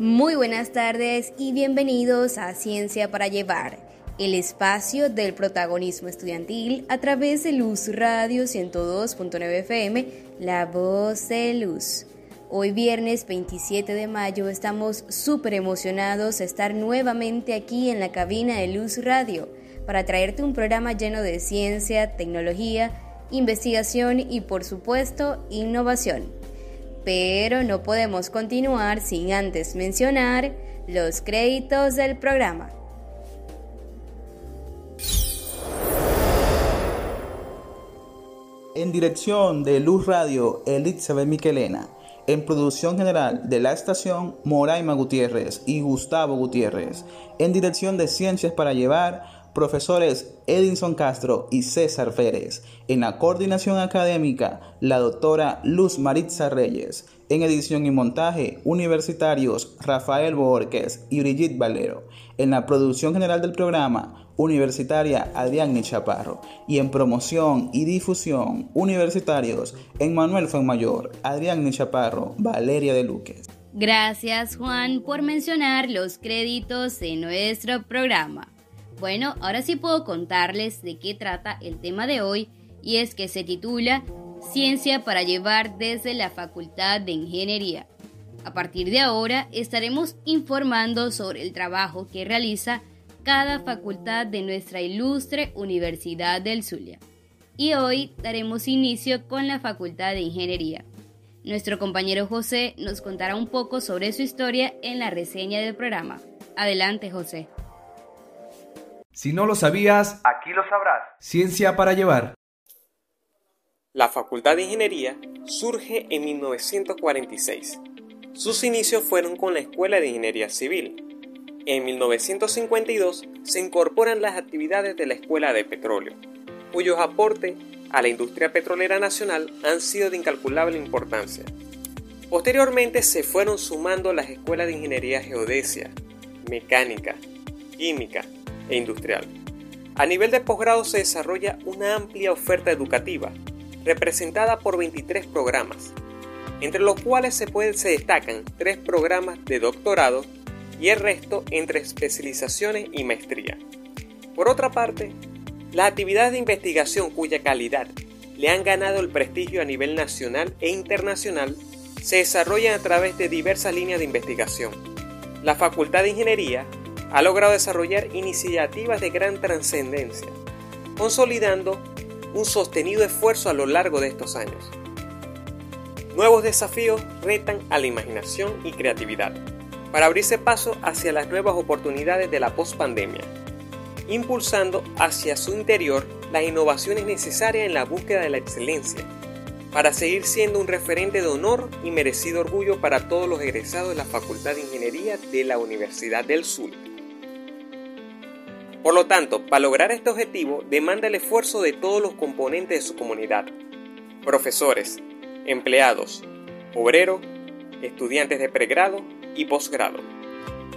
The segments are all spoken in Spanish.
Muy buenas tardes y bienvenidos a Ciencia para Llevar, el espacio del protagonismo estudiantil a través de Luz Radio 102.9 FM, La Voz de Luz. Hoy viernes 27 de mayo estamos súper emocionados de estar nuevamente aquí en la cabina de Luz Radio para traerte un programa lleno de ciencia, tecnología, investigación y por supuesto innovación pero no podemos continuar sin antes mencionar los créditos del programa. En dirección de Luz Radio, Elizabeth Miquelena. En producción general de la estación, Moraima Gutiérrez y Gustavo Gutiérrez. En dirección de Ciencias para Llevar, profesores Edinson Castro y César Pérez. En la coordinación académica, la doctora Luz Maritza Reyes. En edición y montaje, universitarios Rafael Borges y Brigitte Valero. En la producción general del programa, universitaria Adrián Chaparro. Y en promoción y difusión, universitarios Emmanuel Mayor, Adrián Chaparro, Valeria de Luques. Gracias Juan por mencionar los créditos de nuestro programa. Bueno, ahora sí puedo contarles de qué trata el tema de hoy y es que se titula Ciencia para llevar desde la Facultad de Ingeniería. A partir de ahora estaremos informando sobre el trabajo que realiza cada facultad de nuestra ilustre Universidad del Zulia. Y hoy daremos inicio con la Facultad de Ingeniería. Nuestro compañero José nos contará un poco sobre su historia en la reseña del programa. Adelante, José. Si no lo sabías, aquí lo sabrás. Ciencia para llevar. La Facultad de Ingeniería surge en 1946. Sus inicios fueron con la Escuela de Ingeniería Civil. En 1952 se incorporan las actividades de la Escuela de Petróleo, cuyos aportes a la industria petrolera nacional han sido de incalculable importancia. Posteriormente se fueron sumando las escuelas de ingeniería geodesia, mecánica, química, e industrial. A nivel de posgrado se desarrolla una amplia oferta educativa, representada por 23 programas, entre los cuales se, se destacan tres programas de doctorado y el resto entre especializaciones y maestría. Por otra parte, las actividades de investigación cuya calidad le han ganado el prestigio a nivel nacional e internacional se desarrollan a través de diversas líneas de investigación. La Facultad de Ingeniería ha logrado desarrollar iniciativas de gran trascendencia, consolidando un sostenido esfuerzo a lo largo de estos años. Nuevos desafíos retan a la imaginación y creatividad para abrirse paso hacia las nuevas oportunidades de la pospandemia, impulsando hacia su interior las innovaciones necesarias en la búsqueda de la excelencia, para seguir siendo un referente de honor y merecido orgullo para todos los egresados de la Facultad de Ingeniería de la Universidad del Sur. Por lo tanto, para lograr este objetivo demanda el esfuerzo de todos los componentes de su comunidad, profesores, empleados, obreros, estudiantes de pregrado y posgrado.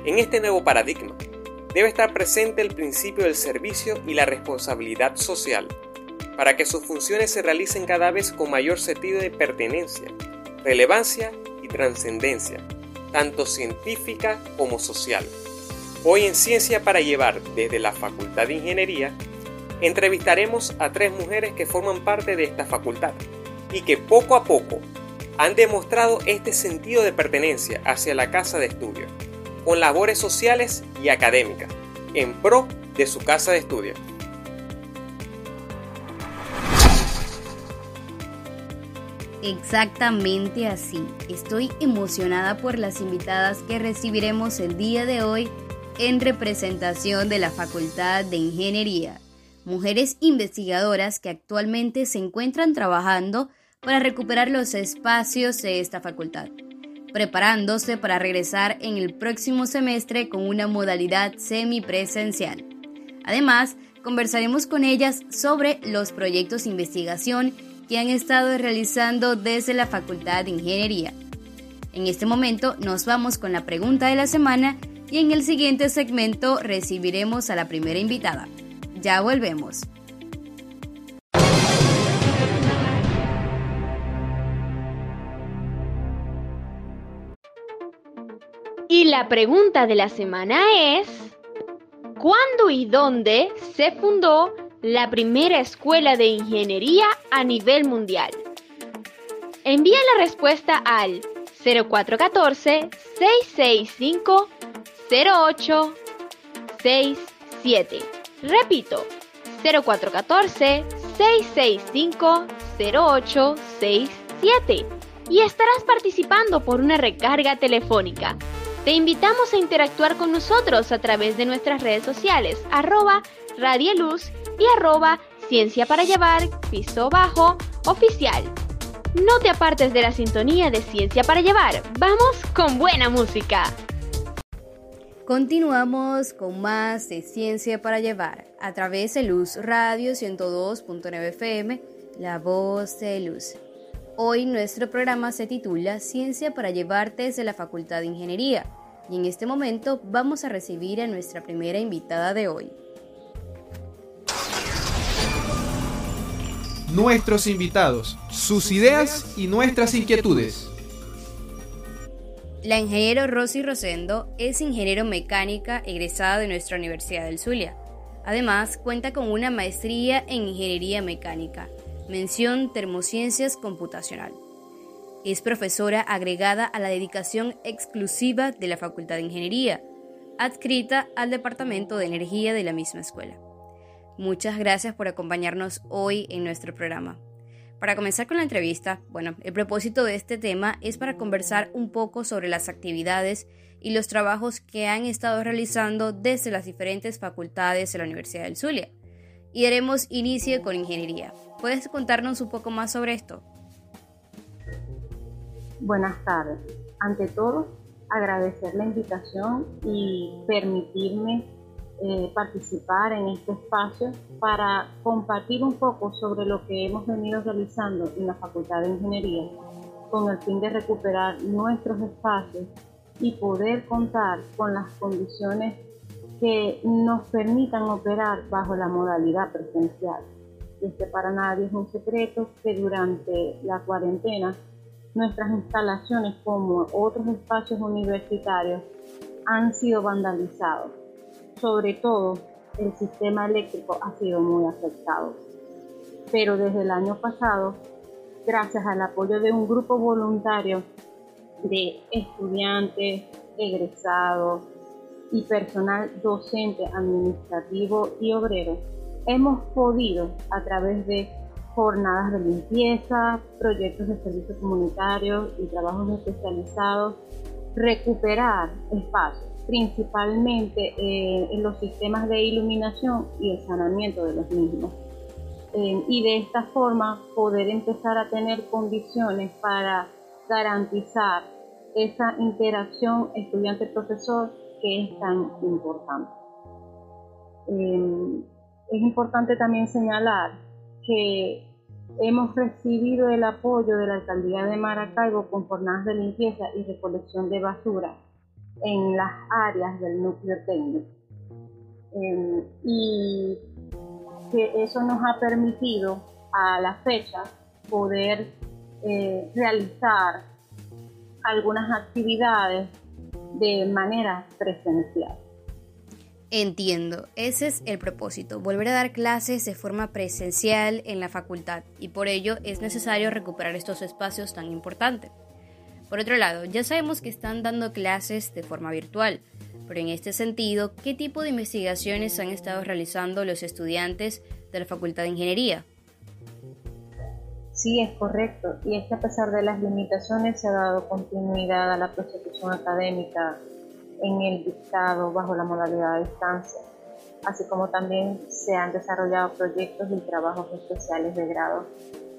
En este nuevo paradigma, debe estar presente el principio del servicio y la responsabilidad social, para que sus funciones se realicen cada vez con mayor sentido de pertenencia, relevancia y trascendencia, tanto científica como social. Hoy en Ciencia para Llevar desde la Facultad de Ingeniería, entrevistaremos a tres mujeres que forman parte de esta facultad y que poco a poco han demostrado este sentido de pertenencia hacia la casa de estudio, con labores sociales y académicas, en pro de su casa de estudio. Exactamente así. Estoy emocionada por las invitadas que recibiremos el día de hoy en representación de la Facultad de Ingeniería, mujeres investigadoras que actualmente se encuentran trabajando para recuperar los espacios de esta facultad, preparándose para regresar en el próximo semestre con una modalidad semipresencial. Además, conversaremos con ellas sobre los proyectos de investigación que han estado realizando desde la Facultad de Ingeniería. En este momento nos vamos con la pregunta de la semana y en el siguiente segmento recibiremos a la primera invitada. Ya volvemos. Y la pregunta de la semana es, ¿cuándo y dónde se fundó la primera escuela de ingeniería a nivel mundial? Envía la respuesta al 0414-665-0867. Repito, 0414-665-0867. Y estarás participando por una recarga telefónica. Te invitamos a interactuar con nosotros a través de nuestras redes sociales, arroba Radieluz y arroba Ciencia para Llevar, piso bajo, oficial. No te apartes de la sintonía de Ciencia para Llevar. Vamos con buena música. Continuamos con más de Ciencia para Llevar a través de Luz Radio 102.9 FM, La Voz de Luz. Hoy nuestro programa se titula Ciencia para Llevarte desde la Facultad de Ingeniería y en este momento vamos a recibir a nuestra primera invitada de hoy. Nuestros invitados, sus ideas y nuestras inquietudes. La ingeniero Rosy Rosendo es ingeniero mecánica egresada de nuestra Universidad del Zulia. Además, cuenta con una maestría en ingeniería mecánica mención Termociencias Computacional. Es profesora agregada a la dedicación exclusiva de la Facultad de Ingeniería, adscrita al Departamento de Energía de la misma escuela. Muchas gracias por acompañarnos hoy en nuestro programa. Para comenzar con la entrevista, bueno, el propósito de este tema es para conversar un poco sobre las actividades y los trabajos que han estado realizando desde las diferentes facultades de la Universidad del Zulia. Y haremos inicio con ingeniería. ¿Puedes contarnos un poco más sobre esto? Buenas tardes. Ante todo, agradecer la invitación y permitirme eh, participar en este espacio para compartir un poco sobre lo que hemos venido realizando en la Facultad de Ingeniería con el fin de recuperar nuestros espacios y poder contar con las condiciones que nos permitan operar bajo la modalidad presencial y es que para nadie es un secreto que durante la cuarentena nuestras instalaciones como otros espacios universitarios han sido vandalizados. Sobre todo el sistema eléctrico ha sido muy afectado. Pero desde el año pasado, gracias al apoyo de un grupo voluntario de estudiantes, egresados y personal docente, administrativo y obrero, hemos podido a través de jornadas de limpieza, proyectos de servicios comunitarios y trabajos especializados, recuperar espacios, principalmente eh, en los sistemas de iluminación y el saneamiento de los mismos. Eh, y de esta forma poder empezar a tener condiciones para garantizar esa interacción estudiante-profesor que es tan importante. Eh, es importante también señalar que hemos recibido el apoyo de la alcaldía de Maracaibo con jornadas de limpieza y recolección de basura en las áreas del núcleo técnico. Em, y que eso nos ha permitido a la fecha poder eh, realizar algunas actividades de manera presencial. Entiendo, ese es el propósito, volver a dar clases de forma presencial en la facultad y por ello es necesario recuperar estos espacios tan importantes. Por otro lado, ya sabemos que están dando clases de forma virtual, pero en este sentido, ¿qué tipo de investigaciones han estado realizando los estudiantes de la Facultad de Ingeniería? Sí, es correcto, y es que a pesar de las limitaciones se ha dado continuidad a la prosecución académica en el dictado bajo la modalidad de distancia, así como también se han desarrollado proyectos y trabajos especiales de grado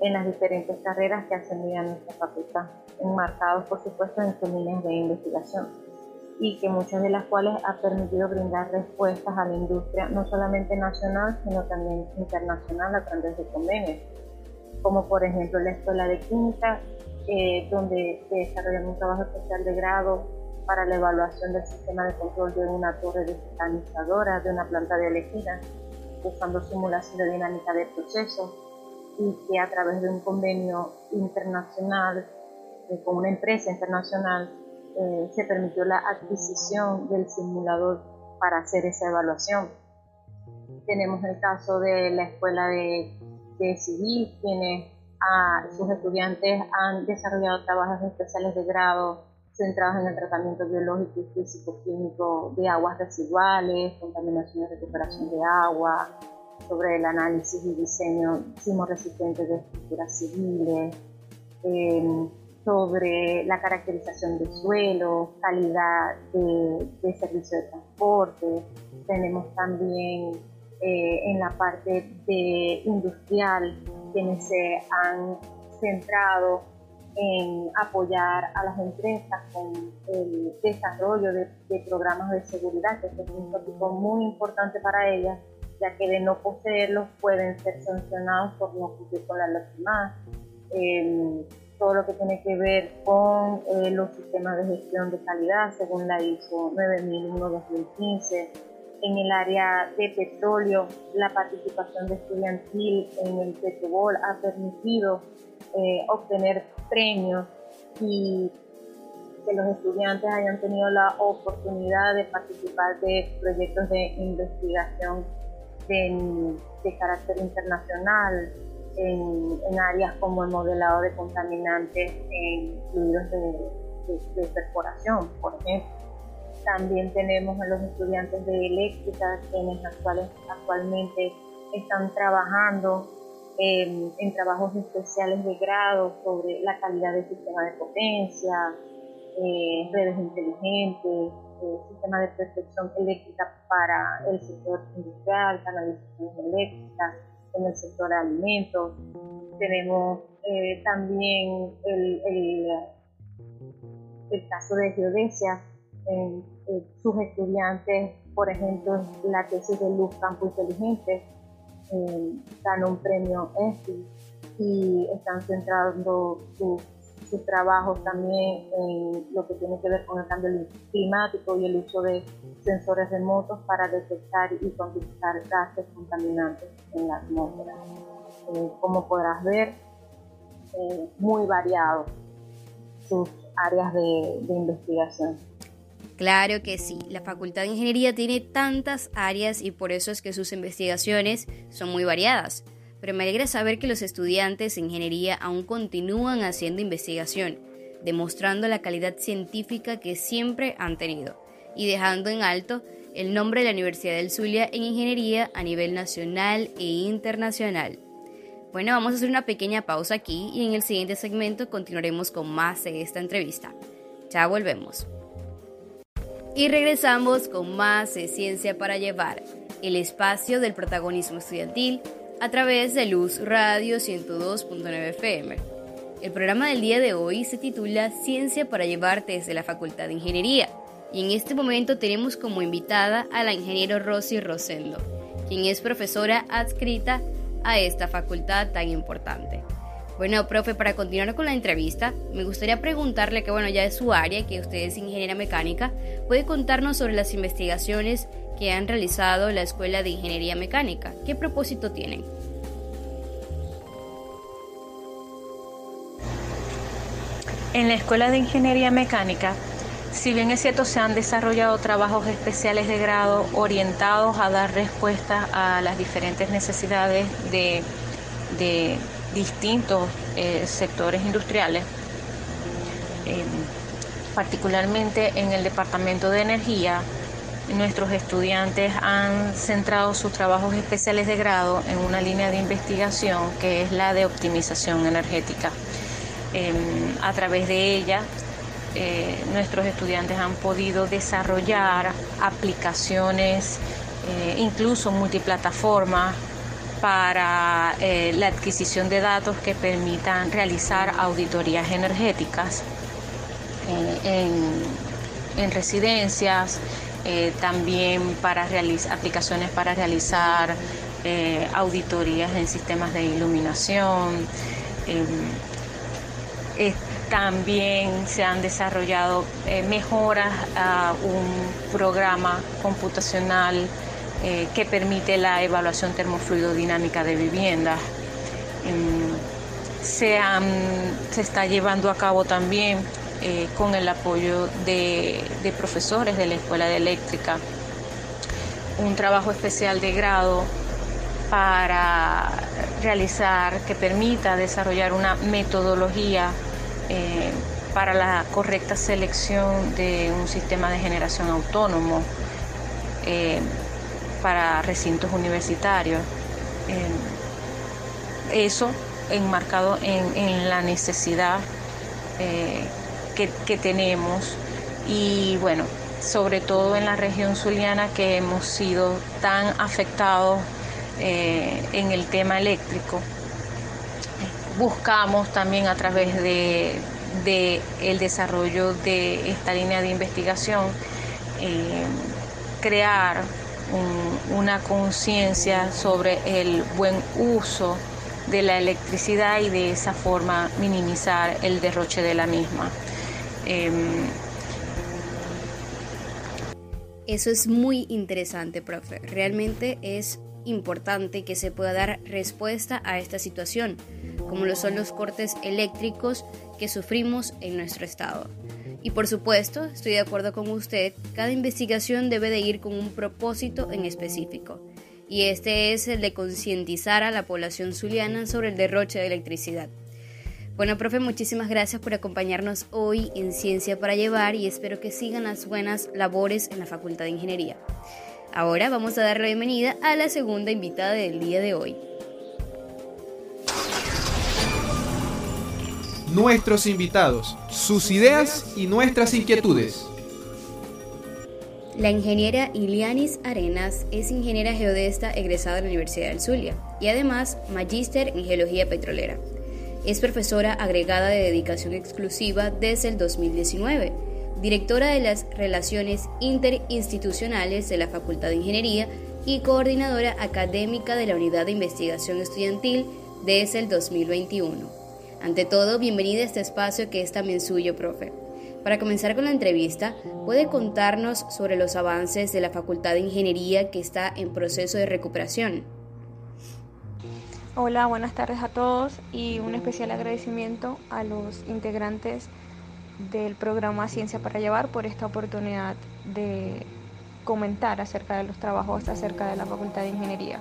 en las diferentes carreras que vida nuestra facultad, enmarcados por supuesto en sus líneas de investigación y que muchas de las cuales ha permitido brindar respuestas a la industria no solamente nacional sino también internacional a través de convenios, como por ejemplo la Escuela de Química, eh, donde se desarrolla un trabajo especial de grado para la evaluación del sistema de control de una torre digitalizadora de una planta de elegida, usando simulación de dinámica de procesos y que a través de un convenio internacional eh, con una empresa internacional eh, se permitió la adquisición del simulador para hacer esa evaluación. Tenemos el caso de la Escuela de, Civil, quienes a, sus estudiantes han desarrollado trabajos especiales de grado centrados en el tratamiento biológico y físico-químico de aguas residuales, contaminación y recuperación de agua, sobre el análisis y diseño sismo-resistente de estructuras civiles, em, sobre la caracterización de suelo, calidad de, servicio de transporte. Tenemos también eh, en la parte de industrial quienes se han centrado en apoyar a las empresas con el desarrollo de, programas de seguridad, que es un tópico muy importante para ellas, ya que de no poseerlos pueden ser sancionados por no cumplir con la ley eh, todo lo que tiene que ver con eh, los sistemas de gestión de calidad según la ISO 9001-2015. En el área de petróleo, la participación de estudiantil en el Petrobol ha permitido eh, obtener premios y que los estudiantes hayan tenido la oportunidad de participar de proyectos de investigación de, carácter internacional en, áreas como el modelado de contaminantes en fluidos de, de, perforación, por ejemplo. También tenemos a los estudiantes de eléctrica, quienes actualmente están trabajando en, en trabajos especiales de grado sobre la calidad del sistema de potencia, eh, redes inteligentes, eh, sistema de percepción eléctrica para el sector industrial, canalización eléctrica en el sector de alimentos. Tenemos eh, también el, el, el, caso de geodesia. sus estudiantes, por ejemplo, la tesis de Luz Campo Inteligente, ganó un premio ESPI y están centrando sus sus trabajos también en lo que tiene que ver con el cambio climático y el uso de sensores remotos para detectar y cuantificar gases contaminantes en la atmósfera. Eh, como podrás ver, eh, muy variados sus áreas de investigación. Claro que sí, la Facultad de Ingeniería tiene tantas áreas y por eso es que sus investigaciones son muy variadas pero me alegra saber que los estudiantes de ingeniería aún continúan haciendo investigación, demostrando la calidad científica que siempre han tenido y dejando en alto el nombre de la Universidad del Zulia en ingeniería a nivel nacional e internacional. Bueno, vamos a hacer una pequeña pausa aquí y en el siguiente segmento continuaremos con más de esta entrevista. Ya volvemos. Y regresamos con más de Ciencia para Llevar, el espacio del protagonismo estudiantil a través de Luz Radio 102.9 FM. El programa del día de hoy se titula Ciencia para llevarte desde la Facultad de Ingeniería y en este momento tenemos como invitada a la ingeniero Rosy Rosendo, quien es profesora adscrita a esta facultad tan importante. Bueno, profe, para continuar con la entrevista, me gustaría preguntarle que, bueno, ya es su área, que usted es ingeniera mecánica, ¿puede contarnos sobre las investigaciones que han realizado la Escuela de Ingeniería Mecánica. ¿Qué propósito tienen? En la Escuela de Ingeniería Mecánica, si bien es cierto, se han desarrollado trabajos especiales de grado orientados a dar respuesta a las diferentes necesidades de, distintos eh, sectores industriales, eh, particularmente en el Departamento de Energía, nuestros estudiantes han centrado sus trabajos especiales de grado en una línea de investigación que es la de optimización energética. Em, a través de ella, eh, nuestros estudiantes han podido desarrollar aplicaciones, eh, incluso multiplataformas, para eh, la adquisición de datos que permitan realizar auditorías energéticas en residencias, eh, también para aplicaciones para realizar eh, auditorías en sistemas de iluminación. Em, también se han desarrollado eh, mejoras a un programa computacional que permite la evaluación termofluidodinámica de viviendas. Em, se, se está llevando a cabo también eh, con el apoyo de, profesores de la Escuela de Eléctrica, un trabajo especial de grado para realizar, que permita desarrollar una metodología eh, para la correcta selección de un sistema de generación autónomo eh, para recintos universitarios. Eso enmarcado en, la necesidad que, tenemos y bueno, sobre todo en la región zuliana que hemos sido tan afectados eh, en el tema eléctrico. Buscamos también a través de, el desarrollo de esta línea de investigación eh, crear una conciencia sobre el buen uso de la electricidad y de esa forma minimizar el derroche de la misma. Em, Eso es muy interesante, profe. Realmente es importante que se pueda dar respuesta a esta situación, como lo son los cortes eléctricos que sufrimos en nuestro estado. Y por supuesto, estoy de acuerdo con usted, cada investigación debe de ir con un propósito en específico, y este es el de concientizar a la población zuliana sobre el derroche de electricidad. Bueno, profe, muchísimas gracias por acompañarnos hoy en Ciencia para Llevar y espero que sigan las buenas labores en la Facultad de Ingeniería. Ahora vamos a dar la bienvenida a la segunda invitada del día de hoy. Nuestros invitados, sus ideas y nuestras inquietudes. La ingeniera Ilianis Arenas es ingeniera geodesta egresada de la Universidad del Zulia y además magíster en geología petrolera. Es profesora agregada de dedicación exclusiva desde el 2019 directora de las Relaciones Interinstitucionales de la Facultad de Ingeniería y coordinadora académica de la Unidad de Investigación Estudiantil desde el 2021. Ante todo, bienvenida a este espacio que es también suyo, profe. Para comenzar con la entrevista, ¿puede contarnos sobre los avances de la Facultad de Ingeniería que está en proceso de recuperación? Hola, buenas tardes a todos y un especial agradecimiento a los integrantes del programa Ciencia para Llevar por esta oportunidad de comentar acerca de los trabajos acerca de la Facultad de Ingeniería.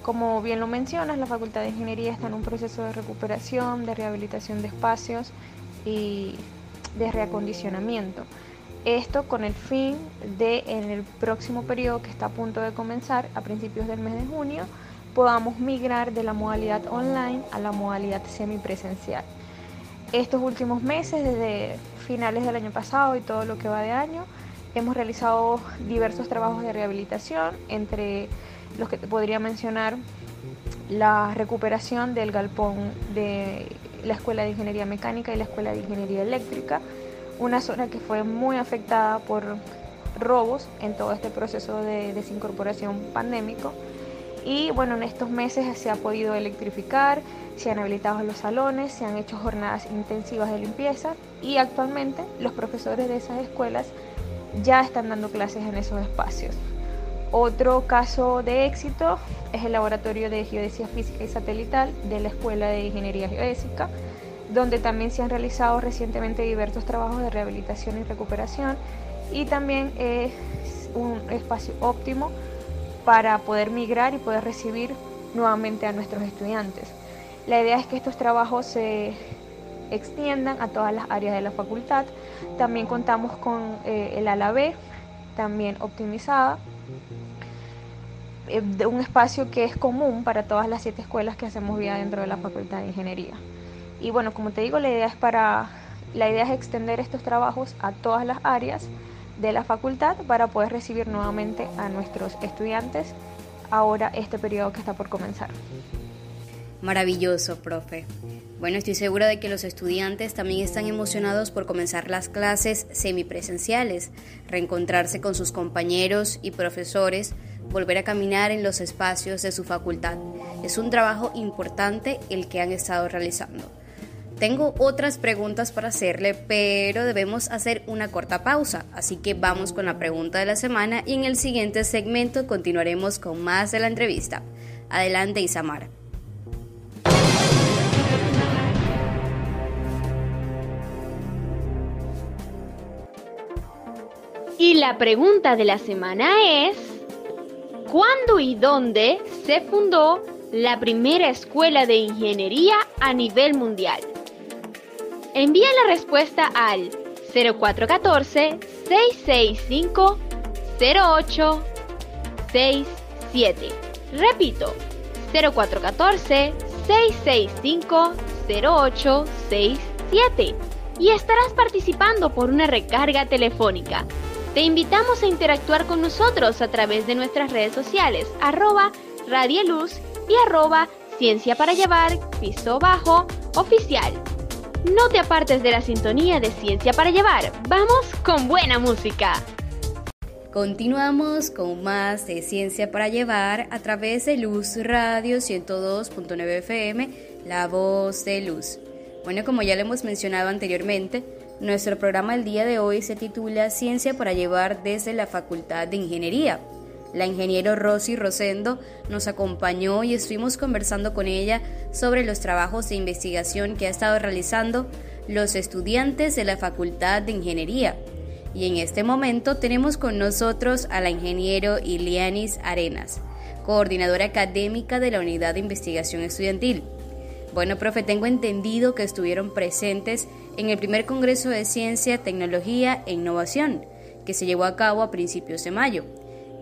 Como bien lo mencionas, la Facultad de Ingeniería está en un proceso de recuperación, de rehabilitación de espacios y de reacondicionamiento. Esto con el fin de en el próximo periodo que está a punto de comenzar, a principios del mes de junio, podamos migrar de la modalidad online a la modalidad semipresencial estos últimos meses, desde finales del año pasado y todo lo que va de año, hemos realizado diversos trabajos de rehabilitación, entre los que te podría mencionar la recuperación del galpón de la Escuela de Ingeniería Mecánica y la Escuela de Ingeniería Eléctrica, una zona que fue muy afectada por robos en todo este proceso de desincorporación pandémico. Y bueno, en estos meses se ha podido electrificar, se han habilitado los salones, se han hecho jornadas intensivas de limpieza y actualmente los profesores de esas escuelas ya están dando clases en esos espacios. Otro caso de éxito es el Laboratorio de Geodesia Física y Satelital de la Escuela de Ingeniería Geodésica, donde también se han realizado recientemente diversos trabajos de rehabilitación y recuperación y también es un espacio óptimo para poder migrar y poder recibir nuevamente a nuestros estudiantes. La idea es que estos trabajos se extiendan a todas las áreas de la facultad. También contamos con eh, el ala B, también optimizada, eh, de un espacio que es común para todas las siete escuelas que hacemos vida dentro de la Facultad de Ingeniería. Y bueno, como te digo, la idea es para la idea es extender estos trabajos a todas las áreas de la facultad para poder recibir nuevamente a nuestros estudiantes ahora este periodo que está por comenzar. Maravilloso, profe. Bueno, estoy segura de que los estudiantes también están emocionados por comenzar las clases semipresenciales, reencontrarse con sus compañeros y profesores, volver a caminar en los espacios de su facultad. Es un trabajo importante el que han estado realizando. Tengo otras preguntas para hacerle, pero debemos hacer una corta pausa, así que vamos con la pregunta de la semana y en el siguiente segmento continuaremos con más de la entrevista. Adelante, Isamar. Y la pregunta de la semana es, ¿cuándo y dónde se fundó la primera escuela de ingeniería a nivel mundial? Envía la respuesta al 0414-665-0867. Repito, 0414-665-0867. Y estarás participando por una recarga telefónica. Te invitamos a interactuar con nosotros a través de nuestras redes sociales, arroba Radieluz y arroba Ciencia para Llevar, piso bajo, oficial. No te apartes de la sintonía de Ciencia para Llevar. Vamos con buena música. Continuamos con más de Ciencia para Llevar a través de Luz Radio 102.9 FM, La Voz de Luz. Bueno, como ya lo hemos mencionado anteriormente, nuestro programa el día de hoy se titula Ciencia para llevar desde la Facultad de Ingeniería. La ingeniero Rosy Rosendo nos acompañó y estuvimos conversando con ella sobre los trabajos de investigación que ha estado realizando los estudiantes de la Facultad de Ingeniería. Y en este momento tenemos con nosotros a la ingeniero Ilianis Arenas, coordinadora académica de la Unidad de Investigación Estudiantil. Bueno, profe, tengo entendido que estuvieron presentes en el primer Congreso de Ciencia, Tecnología e Innovación, que se llevó a cabo a principios de mayo,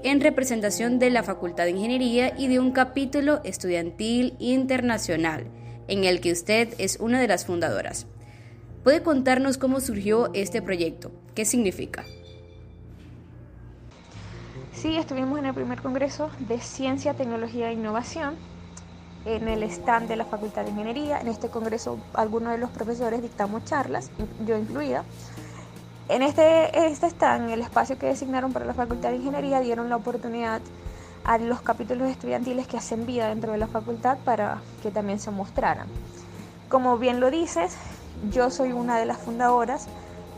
en representación de la Facultad de Ingeniería y de un capítulo estudiantil internacional, en el que usted es una de las fundadoras. ¿Puede contarnos cómo surgió este proyecto? ¿Qué significa? Sí, estuvimos en el primer Congreso de Ciencia, Tecnología e Innovación en el stand de la Facultad de Ingeniería. En este congreso algunos de los profesores dictamos charlas, yo incluida. En este, este stand, el espacio que designaron para la Facultad de Ingeniería, dieron la oportunidad a los capítulos estudiantiles que hacen vida dentro de la facultad para que también se mostraran. Como bien lo dices, yo soy una de las fundadoras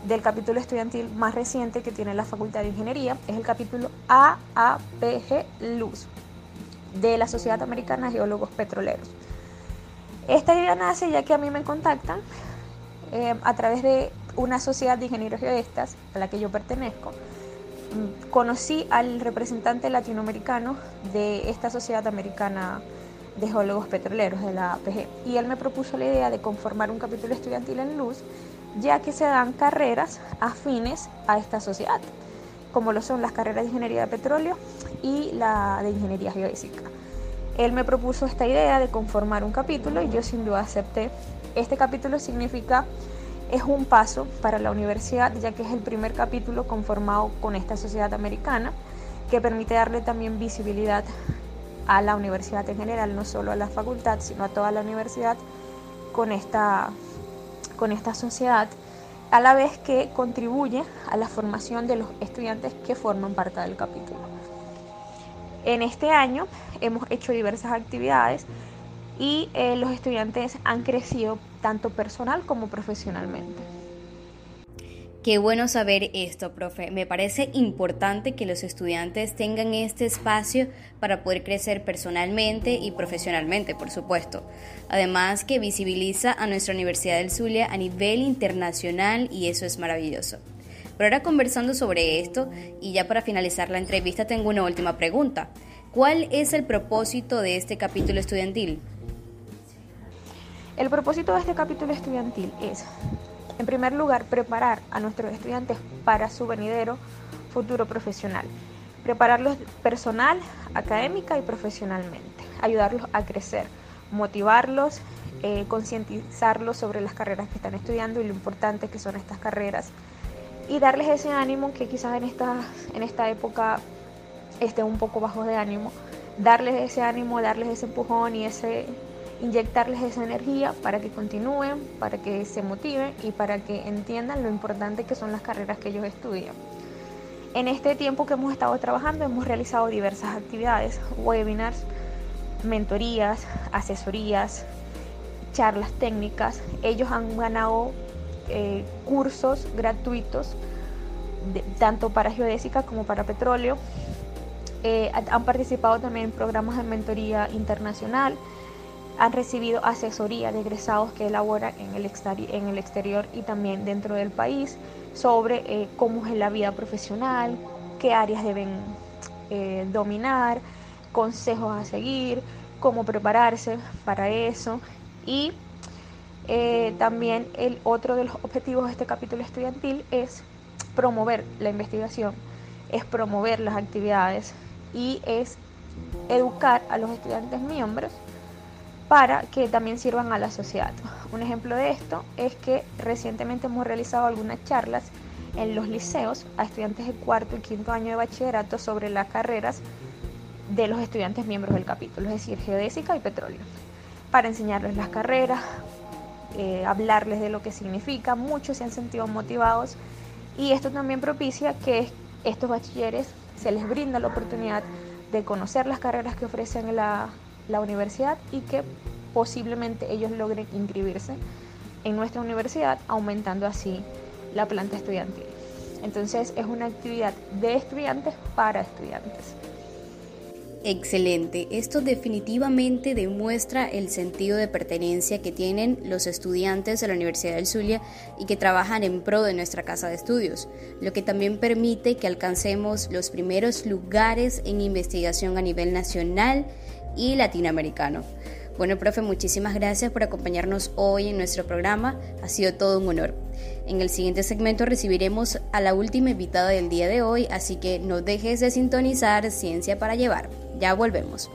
del capítulo estudiantil más reciente que tiene la Facultad de Ingeniería, es el capítulo AAPG Luz de la Sociedad Americana de Geólogos Petroleros. Esta idea nace ya que a mí me contactan eh, a través de una sociedad de ingenieros geodestas a la que yo pertenezco. Mm, conocí al representante latinoamericano de esta sociedad americana de geólogos petroleros, de la APG, y él me propuso la idea de conformar un capítulo estudiantil en Luz, ya que se dan carreras afines a esta sociedad como lo son las carreras de ingeniería de petróleo y la de ingeniería geodésica. Él me propuso esta idea de conformar un capítulo y yo sin duda acepté. Este capítulo significa, es un paso para la universidad, ya que es el primer capítulo conformado con esta sociedad americana, que permite darle también visibilidad a la universidad en general, no solo a la facultad, sino a toda la universidad con esta, con esta sociedad a la vez que contribuye a la formación de los estudiantes que forman parte del capítulo. En este año hemos hecho diversas actividades y eh, los estudiantes han crecido tanto personal como profesionalmente. Qué bueno saber esto, profe. Me parece importante que los estudiantes tengan este espacio para poder crecer personalmente y profesionalmente, por supuesto. Además que visibiliza a nuestra Universidad del Zulia a nivel internacional y eso es maravilloso. Pero ahora conversando sobre esto y ya para finalizar la entrevista tengo una última pregunta. ¿Cuál es el propósito de este capítulo estudiantil? El propósito de este capítulo estudiantil es en primer lugar, preparar a nuestros estudiantes para su venidero futuro profesional. Prepararlos personal, académica y profesionalmente. Ayudarlos a crecer, motivarlos, eh, concientizarlos sobre las carreras que están estudiando y lo importante que son estas carreras. Y darles ese ánimo que quizás en esta, en esta época estén un poco bajos de ánimo. Darles ese ánimo, darles ese empujón y ese inyectarles esa energía para que continúen, para que se motiven y para que entiendan lo importante que son las carreras que ellos estudian. En este tiempo que hemos estado trabajando hemos realizado diversas actividades, webinars, mentorías, asesorías, charlas técnicas. Ellos han ganado eh, cursos gratuitos, tanto para geodésica como para petróleo. Eh, han participado también en programas de mentoría internacional han recibido asesoría de egresados que elaboran en el, en el exterior y también dentro del país sobre eh, cómo es la vida profesional, qué áreas deben eh, dominar, consejos a seguir, cómo prepararse para eso. Y eh, también el otro de los objetivos de este capítulo estudiantil es promover la investigación, es promover las actividades y es educar a los estudiantes miembros para que también sirvan a la sociedad. Un ejemplo de esto es que recientemente hemos realizado algunas charlas en los liceos a estudiantes de cuarto y quinto año de bachillerato sobre las carreras de los estudiantes miembros del capítulo, es decir, geodésica y petróleo, para enseñarles las carreras, eh, hablarles de lo que significa. Muchos se han sentido motivados y esto también propicia que estos bachilleres se les brinda la oportunidad de conocer las carreras que ofrecen la, la universidad y que posiblemente ellos logren inscribirse en nuestra universidad, aumentando así la planta estudiantil. Entonces es una actividad de estudiantes para estudiantes. Excelente, esto definitivamente demuestra el sentido de pertenencia que tienen los estudiantes de la Universidad del Zulia y que trabajan en pro de nuestra casa de estudios, lo que también permite que alcancemos los primeros lugares en investigación a nivel nacional y latinoamericano. Bueno, profe, muchísimas gracias por acompañarnos hoy en nuestro programa. Ha sido todo un honor. En el siguiente segmento recibiremos a la última invitada del día de hoy, así que no dejes de sintonizar Ciencia para Llevar. Ya volvemos.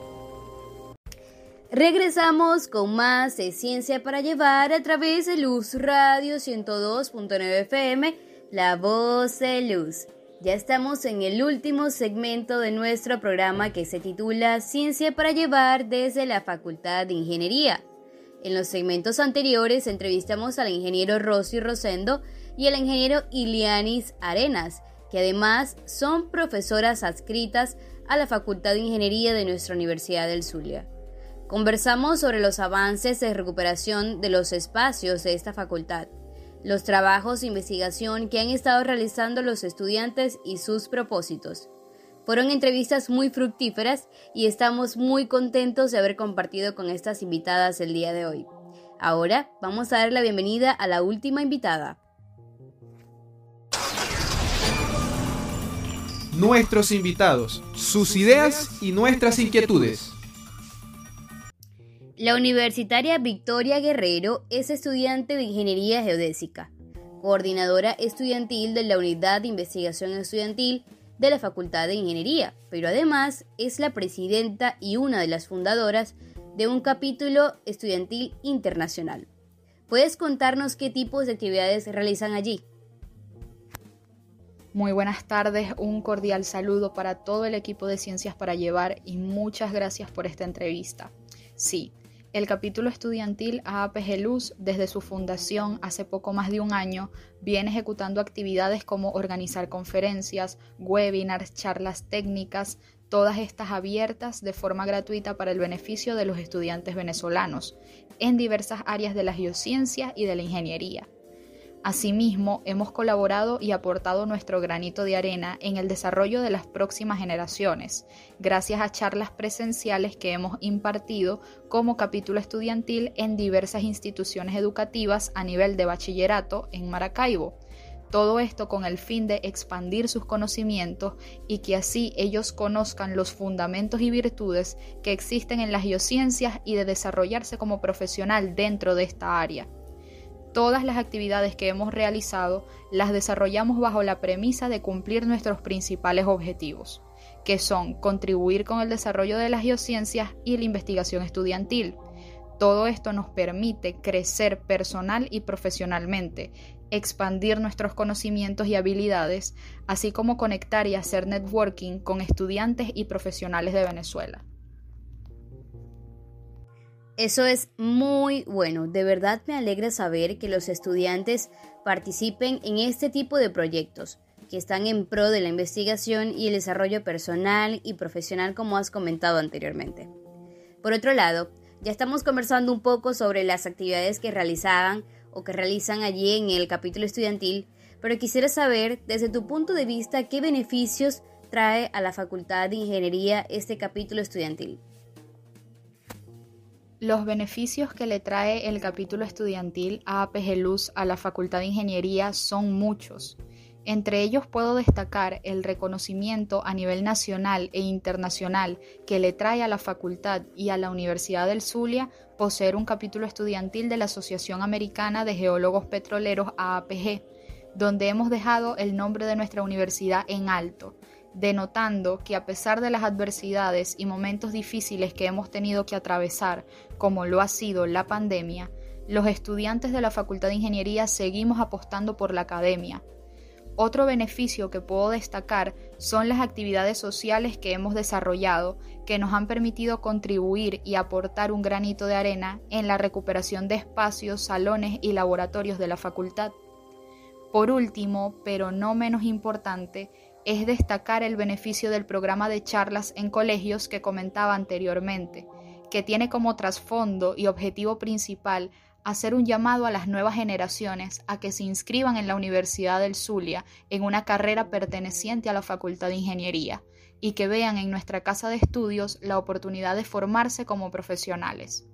Regresamos con más de Ciencia para Llevar a través de Luz Radio 102.9 FM, La Voz de Luz. Ya estamos en el último segmento de nuestro programa que se titula Ciencia para llevar desde la Facultad de Ingeniería. En los segmentos anteriores entrevistamos al ingeniero Rosy Rosendo y al ingeniero Ilianis Arenas, que además son profesoras adscritas a la Facultad de Ingeniería de nuestra Universidad del Zulia. Conversamos sobre los avances de recuperación de los espacios de esta facultad los trabajos de investigación que han estado realizando los estudiantes y sus propósitos. Fueron entrevistas muy fructíferas y estamos muy contentos de haber compartido con estas invitadas el día de hoy. Ahora vamos a dar la bienvenida a la última invitada. Nuestros invitados, sus ideas y nuestras inquietudes. La universitaria Victoria Guerrero es estudiante de Ingeniería Geodésica, coordinadora estudiantil de la Unidad de Investigación Estudiantil de la Facultad de Ingeniería, pero además es la presidenta y una de las fundadoras de un capítulo estudiantil internacional. ¿Puedes contarnos qué tipos de actividades realizan allí? Muy buenas tardes, un cordial saludo para todo el equipo de Ciencias para Llevar y muchas gracias por esta entrevista. Sí, el capítulo estudiantil AAPG Luz, desde su fundación hace poco más de un año, viene ejecutando actividades como organizar conferencias, webinars, charlas técnicas, todas estas abiertas de forma gratuita para el beneficio de los estudiantes venezolanos, en diversas áreas de la geociencia y de la ingeniería. Asimismo, hemos colaborado y aportado nuestro granito de arena en el desarrollo de las próximas generaciones, gracias a charlas presenciales que hemos impartido como capítulo estudiantil en diversas instituciones educativas a nivel de bachillerato en Maracaibo. Todo esto con el fin de expandir sus conocimientos y que así ellos conozcan los fundamentos y virtudes que existen en las geociencias y de desarrollarse como profesional dentro de esta área. Todas las actividades que hemos realizado las desarrollamos bajo la premisa de cumplir nuestros principales objetivos, que son contribuir con el desarrollo de las geociencias y la investigación estudiantil. Todo esto nos permite crecer personal y profesionalmente, expandir nuestros conocimientos y habilidades, así como conectar y hacer networking con estudiantes y profesionales de Venezuela. Eso es muy bueno. De verdad me alegra saber que los estudiantes participen en este tipo de proyectos que están en pro de la investigación y el desarrollo personal y profesional como has comentado anteriormente. Por otro lado, ya estamos conversando un poco sobre las actividades que realizaban o que realizan allí en el capítulo estudiantil, pero quisiera saber desde tu punto de vista qué beneficios trae a la Facultad de Ingeniería este capítulo estudiantil. Los beneficios que le trae el capítulo estudiantil a APG Luz a la Facultad de Ingeniería son muchos. Entre ellos puedo destacar el reconocimiento a nivel nacional e internacional que le trae a la facultad y a la Universidad del Zulia poseer un capítulo estudiantil de la Asociación Americana de Geólogos Petroleros AAPG, donde hemos dejado el nombre de nuestra universidad en alto, denotando que a pesar de las adversidades y momentos difíciles que hemos tenido que atravesar, como lo ha sido la pandemia, los estudiantes de la Facultad de Ingeniería seguimos apostando por la academia. Otro beneficio que puedo destacar son las actividades sociales que hemos desarrollado, que nos han permitido contribuir y aportar un granito de arena en la recuperación de espacios, salones y laboratorios de la facultad. Por último, pero no menos importante, es destacar el beneficio del programa de charlas en colegios que comentaba anteriormente, que tiene como trasfondo y objetivo principal hacer un llamado a las nuevas generaciones a que se inscriban en la Universidad del Zulia en una carrera perteneciente a la Facultad de Ingeniería y que vean en nuestra casa de estudios la oportunidad de formarse como profesionales.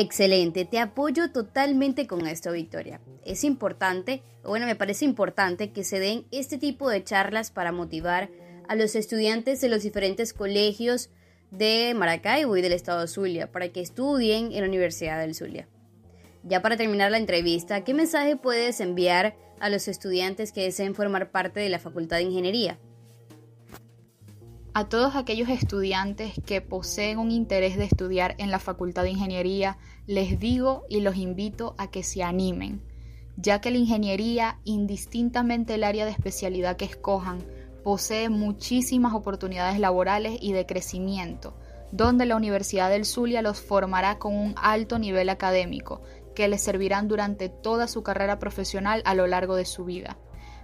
Excelente, te apoyo totalmente con esto, Victoria. Es importante, bueno, me parece importante que se den este tipo de charlas para motivar a los estudiantes de los diferentes colegios de Maracaibo y del estado Zulia para que estudien en la Universidad del Zulia. Ya para terminar la entrevista, ¿qué mensaje puedes enviar a los estudiantes que deseen formar parte de la Facultad de Ingeniería? A todos aquellos estudiantes que poseen un interés de estudiar en la Facultad de Ingeniería, les digo y los invito a que se animen, ya que la ingeniería, indistintamente el área de especialidad que escojan, posee muchísimas oportunidades laborales y de crecimiento, donde la Universidad del Zulia los formará con un alto nivel académico, que les servirán durante toda su carrera profesional a lo largo de su vida.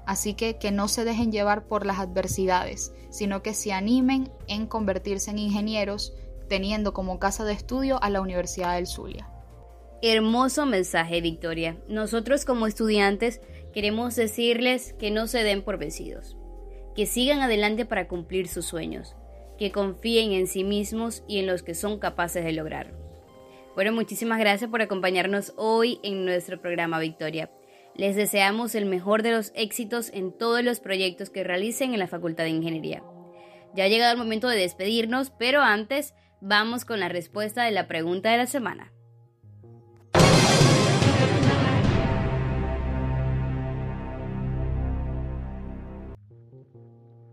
Así que que no se dejen llevar por las adversidades, sino que se animen en convertirse en ingenieros, teniendo como casa de estudio a la Universidad del Zulia. Hermoso mensaje, Victoria. Nosotros como estudiantes queremos decirles que no se den por vencidos, que sigan adelante para cumplir sus sueños, que confíen en sí mismos y en los que son capaces de lograr. Bueno, muchísimas gracias por acompañarnos hoy en nuestro programa Victoria. Les deseamos el mejor de los éxitos en todos los proyectos que realicen en la Facultad de Ingeniería. Ya ha llegado el momento de despedirnos, pero antes vamos con la respuesta de la pregunta de la semana.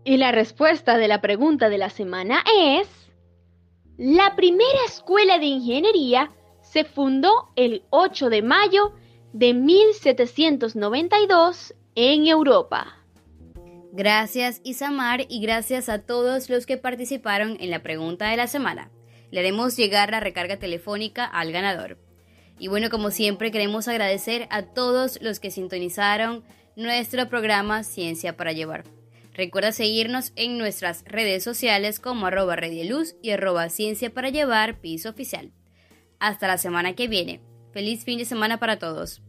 Y la respuesta de la pregunta de la semana es... La primera escuela de ingeniería se fundó el 8 de mayo de 1792 en Europa. Gracias Isamar y gracias a todos los que participaron en la pregunta de la semana. Le haremos llegar la recarga telefónica al ganador. Y bueno, como siempre queremos agradecer a todos los que sintonizaron nuestro programa Ciencia para Llevar. Recuerda seguirnos en nuestras redes sociales como arroba Redieluz y arroba Ciencia para Llevar Piso Oficial. Hasta la semana que viene. Feliz fin de semana para todos.